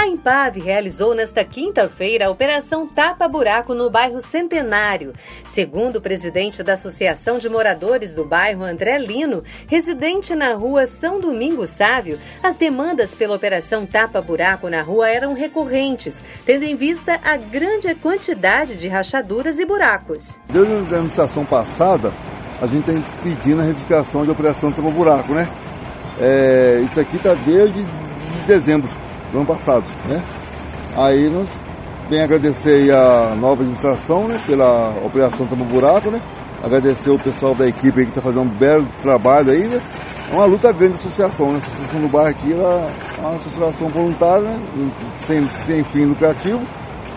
A Impave realizou nesta quinta-feira a Operação Tapa Buraco no bairro Centenário. Segundo o presidente da Associação de Moradores do bairro, André Lino, residente na rua São Domingos Sávio, as demandas pela Operação Tapa Buraco na rua eram recorrentes, tendo em vista a grande quantidade de rachaduras e buracos. Desde a administração passada, a gente tem pedindo a reivindicação de Operação Tapa Buraco, né? É, isso aqui está desde dezembro do ano passado, né? Aí nós bem agradecer a nova administração, né, pela operação Tamo Buraco, né? Agradecer o pessoal da equipe que está fazendo um belo trabalho aí, né? É uma luta grande da associação, né? A associação do bairro aqui ela é uma associação voluntária, né? sem, sem fim lucrativo,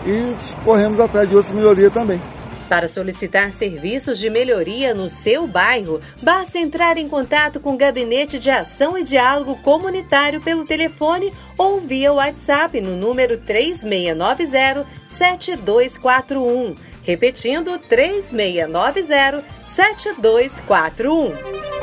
e corremos atrás de outras melhorias também. Para solicitar serviços de melhoria no seu bairro, basta entrar em contato com o Gabinete de Ação e Diálogo Comunitário pelo telefone ou via WhatsApp no número 3690-7241. Repetindo, 3690-7241.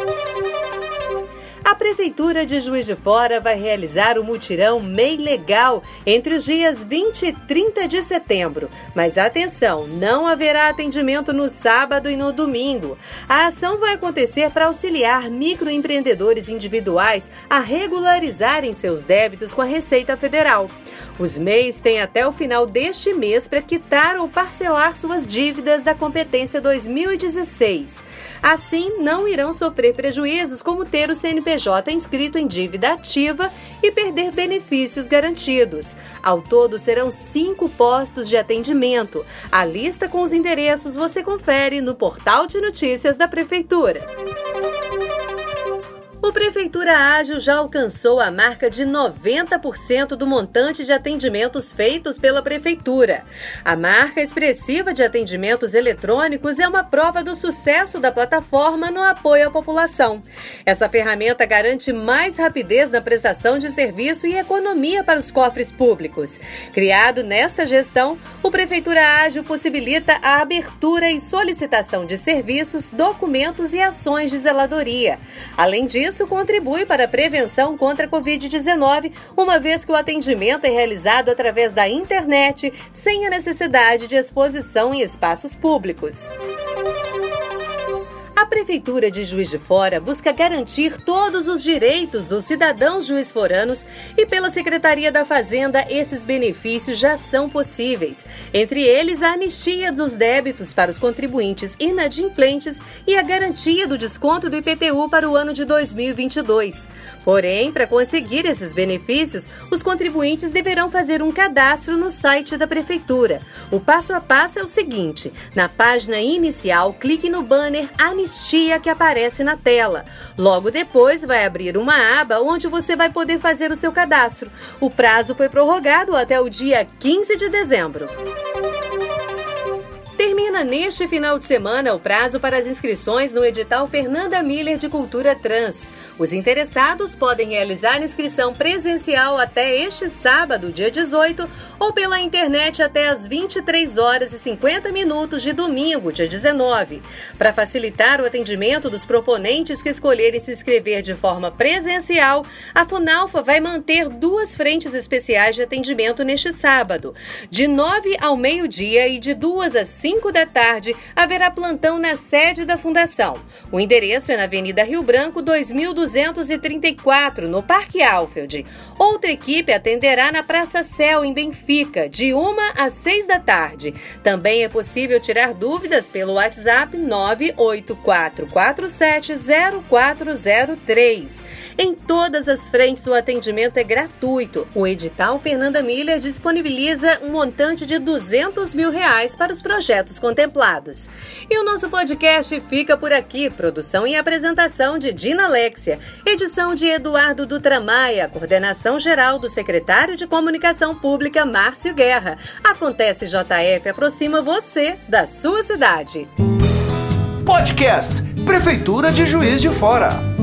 A Prefeitura de Juiz de Fora vai realizar o mutirão MEI Legal entre os dias 20 e 30 de setembro. Mas atenção, não haverá atendimento no sábado e no domingo. A ação vai acontecer para auxiliar microempreendedores individuais a regularizarem seus débitos com a Receita Federal. Os MEIs têm até o final deste mês para quitar ou parcelar suas dívidas da competência 2016. Assim, não irão sofrer prejuízos como ter o CNPJ CNPJ inscrito em dívida ativa e perder benefícios garantidos. Ao todo, serão cinco postos de atendimento. A lista com os endereços você confere no portal de notícias da Prefeitura. Prefeitura Ágil já alcançou a marca de 90% do montante de atendimentos feitos pela Prefeitura. A marca expressiva de atendimentos eletrônicos é uma prova do sucesso da plataforma no apoio à população. Essa ferramenta garante mais rapidez na prestação de serviço e economia para os cofres públicos. Criado nesta gestão, o Prefeitura Ágil possibilita a abertura e solicitação de serviços, documentos e ações de zeladoria. Além disso, isso contribui para a prevenção contra a Covid-19, uma vez que o atendimento é realizado através da internet, sem a necessidade de exposição em espaços públicos. Prefeitura de Juiz de Fora busca garantir todos os direitos dos cidadãos juiz-foranos e pela Secretaria da Fazenda esses benefícios já são possíveis. Entre eles, a anistia dos débitos para os contribuintes inadimplentes e a garantia do desconto do IPTU para o ano de 2022. Porém, para conseguir esses benefícios, os contribuintes deverão fazer um cadastro no site da Prefeitura. O passo a passo é o seguinte: na página inicial, clique no banner Anistia anistia que aparece na tela. Logo depois, vai abrir uma aba onde você vai poder fazer o seu cadastro. O prazo foi prorrogado até o dia 15 de dezembro. Termina neste final de semana o prazo para as inscrições no edital Fernanda Miller de Cultura Trans. Os interessados podem realizar inscrição presencial até este sábado, dia 18, ou pela internet até às 23 horas e 50 minutos de domingo, dia 19. Para facilitar o atendimento dos proponentes que escolherem se inscrever de forma presencial, a Funalfa vai manter duas frentes especiais de atendimento neste sábado. De 9 ao meio-dia e de 2 às 5 da tarde, haverá plantão na sede da Fundação. O endereço é na Avenida Rio Branco, 2234, no Parque Alfield. Outra equipe atenderá na Praça Céu, em Benfica fica de 1 às 6 da tarde. Também é possível tirar dúvidas pelo WhatsApp 984470403. Em todas as frentes, o atendimento é gratuito. O edital Fernanda Miller disponibiliza um montante de 200 mil reais para os projetos contemplados. E o nosso podcast fica por aqui. Produção e apresentação de Dina Alexia. Edição de Eduardo Dutramaia. Coordenação geral do secretário de Comunicação Pública, Márcio Guerra. Acontece JF aproxima você da sua cidade. Podcast Prefeitura de Juiz de Fora.